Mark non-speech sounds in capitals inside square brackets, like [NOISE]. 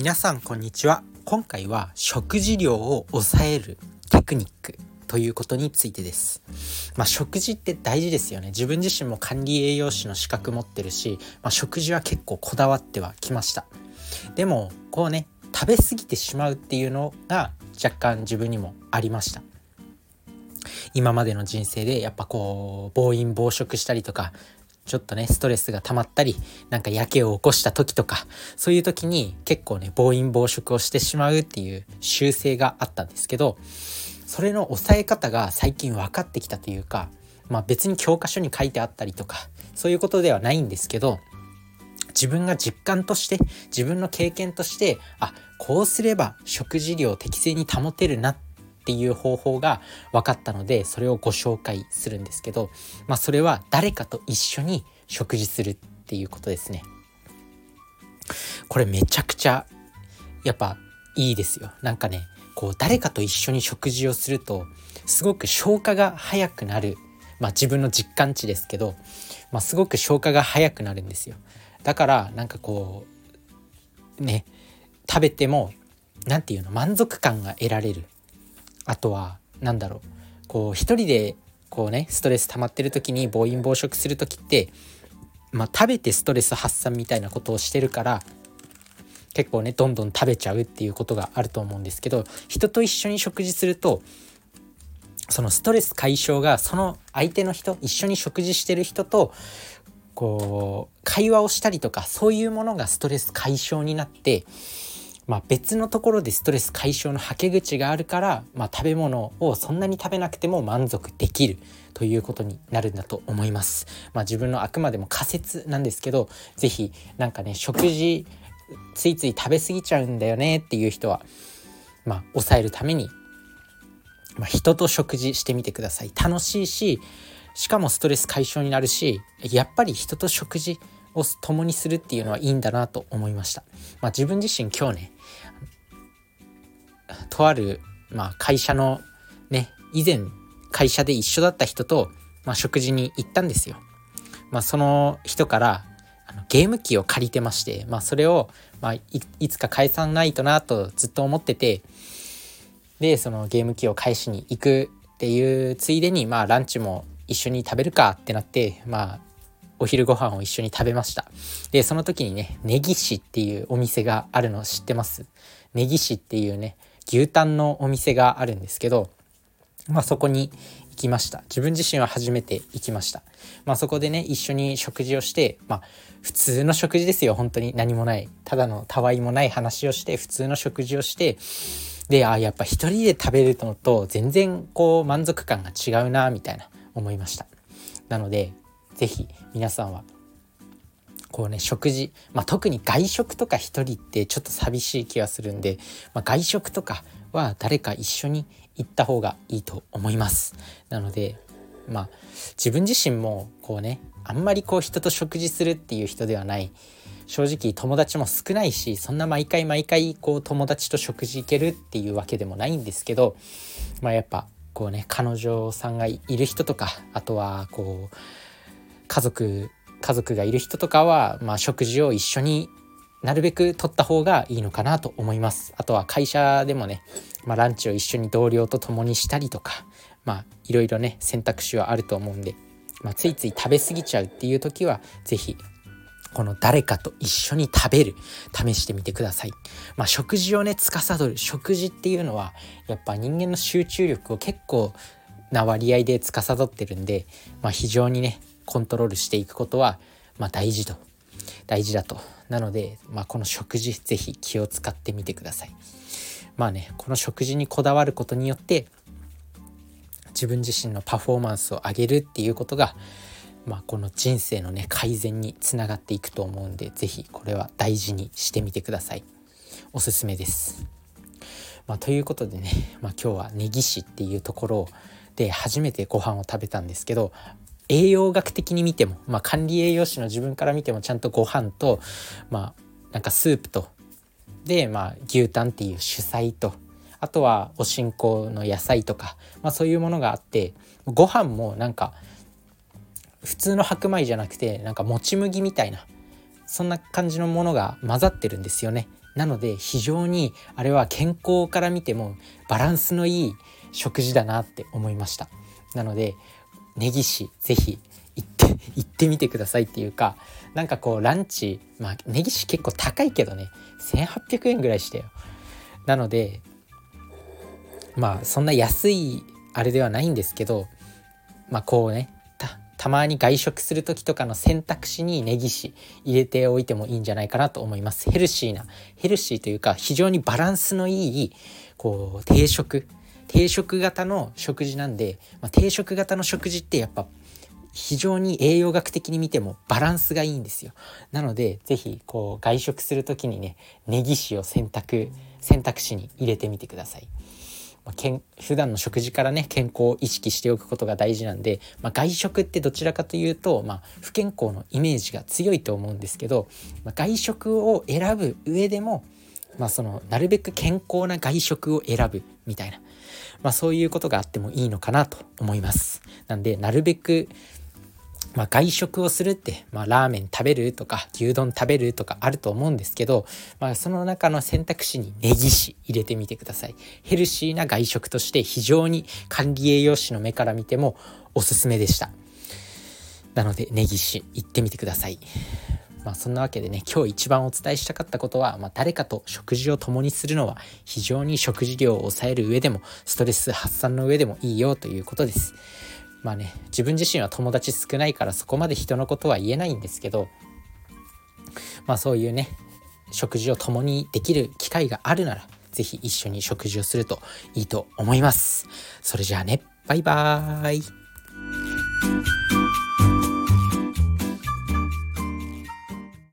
皆さんこんにちは。今回は食事量を抑えるテクニックということについてです。まあ、食事って大事ですよね。自分自身も管理栄養士の資格持ってるし、まあ、食事は結構こだわってはきました。でもこうね食べ過ぎてしまうっていうのが若干自分にもありました。今までの人生でやっぱこう暴飲暴食したりとかちょっとねストレスが溜まったりなんかやけを起こした時とかそういう時に結構ね暴飲暴食をしてしまうっていう習性があったんですけどそれの抑え方が最近分かってきたというかまあ別に教科書に書いてあったりとかそういうことではないんですけど自分が実感として自分の経験としてあこうすれば食事量を適正に保てるなっっていう方法が分かったのでそれをご紹介するんですけど、まあ、それは誰かと一緒に食事するっていうことですね。これめちゃくちゃやっぱいいですよ。なんかねこう誰かと一緒に食事をするとすごく消化が早くなるまあ自分の実感値ですけど、まあ、すごく消化が早くなるんですよ。だからなんかこうね食べても何て言うの満足感が得られるあとは何だろう。こう一人でこうねストレス溜まってる時に暴飲暴食する時ってまあ食べてストレス発散みたいなことをしてるから結構ねどんどん食べちゃうっていうことがあると思うんですけど人と一緒に食事するとそのストレス解消がその相手の人一緒に食事してる人とこう会話をしたりとかそういうものがストレス解消になって、まあ、別のところでストレス解消のはけ口があるから、まあ、食べ物をそんなに食べなくても満足できるということになるんだと思います。まあ、自分のあくまでも仮説なんですけど是非なんかね食事ついつい食べ過ぎちゃうんだよねっていう人は、まあ、抑えるために、まあ、人と食事してみてください。楽しいししかもストレス解消になるしやっぱり人と食事を共にするっていうのはいいんだなと思いました。まあ、自分自身今日ねとある、まあ、会社のね以前会社で一緒だった人と、まあ、食事に行ったんですよ。まあ、その人からあのゲーム機を借りてまして、まあ、それを、まあ、いつか返さないとなとずっと思っててでそのゲーム機を返しに行くっていうついでに、まあ、ランチも一緒に食べるかってなってまあお昼ご飯を一緒に食べました。でその時にねネギ市っていうお店があるの知ってます？ネギ市っていうね牛タンのお店があるんですけどまあそこに行きました。自分自身は初めて行きました。まあそこでね一緒に食事をしてまあ普通の食事ですよ。本当に何もない。ただのたわいもない話をして普通の食事をしてであやっぱ一人で食べるのと全然こう満足感が違うなみたいな思いました。なので是非皆さんはこうね食事、まあ、特に外食とか一人ってちょっと寂しい気がするんで、まあ、外食とかは誰か一緒に行った方がいいと思います。なのでまあ自分自身もこうねあんまりこう人と食事するっていう人ではない。正直友達も少ないしそんな毎回毎回こう友達と食事行けるっていうわけでもないんですけどまあやっぱこうね彼女さんがいる人とかあとはこう家族家族がいる人とかは、まあ、食事を一緒になるべく取った方がいいのかなと思います。あとは会社でもね、まあ、ランチを一緒に同僚と共にしたりとか、まあ、いろいろね選択肢はあると思うんで、まあ、ついつい食べ過ぎちゃうっていう時は是非この誰かと一緒に食べる試してみてください。まあ、食事をね司る食事っていうのはやっぱ人間の集中力を結構な割合で司ってるんで、まあ、非常にねコントロールしていくことは、まあ、大事と大事だとなので、まあ、この食事是非気を使ってみてください。まあねこの食事にこだわることによって自分自身のパフォーマンスを上げるっていうことがまあ、この人生のね改善につながっていくと思うんで是非これは大事にしてみてくださいおすすめです。まあ、ということでね、まあ、今日は根岸っていうところで初めてご飯を食べたんですけど栄養学的に見ても、まあ、管理栄養士の自分から見てもちゃんとご飯とまあなんかスープとで、まあ、牛タンっていう主菜とあとはおしんこの野菜とか、まあ、そういうものがあってご飯もなんか普通の白米じゃなくてなんかもち麦みたいなそんな感じのものが混ざってるんですよね。なので非常にあれは健康から見てもバランスのいい食事だなって思いました。なので根岸ぜひ行って [LAUGHS] 行ってみてくださいっていうかなんかこうランチまあ根岸結構高いけどね1800円ぐらいしたよ。なのでまあそんな安いあれではないんですけどまあこうねたまに外食する時とかの選択肢にネギシ入れておいてもいいんじゃないかなと思います。ヘルシーなヘルシーというか非常にバランスのいいこう定食定食型の食事なんで、まあ、定食型の食事ってやっぱ非常に栄養学的に見てもバランスがいいんですよ。なので是非こう外食する時にねネギシを選択選択肢に入れてみてください。まあ、けん普段の食事からね健康を意識しておくことが大事なんで、まあ、外食ってどちらかというと、まあ、不健康のイメージが強いと思うんですけど、まあ、外食を選ぶ上でも、まあ、そのなるべく健康な外食を選ぶみたいな、まあ、そういうことがあってもいいのかなと思います。なんでなるべくまあ、外食をするって、まあ、ラーメン食べるとか牛丼食べるとかあると思うんですけど、まあ、その中の選択肢にネギシ入れてみてください。ヘルシーな外食として非常に管理栄養士の目から見てもおすすめでした。なのでネギシ行ってみてください。まあそんなわけでね今日一番お伝えしたかったことは、まあ、誰かと食事を共にするのは非常に食事量を抑える上でもストレス発散の上でもいいよということですまあね自分自身は友達少ないからそこまで人のことは言えないんですけどまあそういうね食事を共にできる機会があるなら是非一緒に食事をするといいと思います。それじゃあねバイバーイ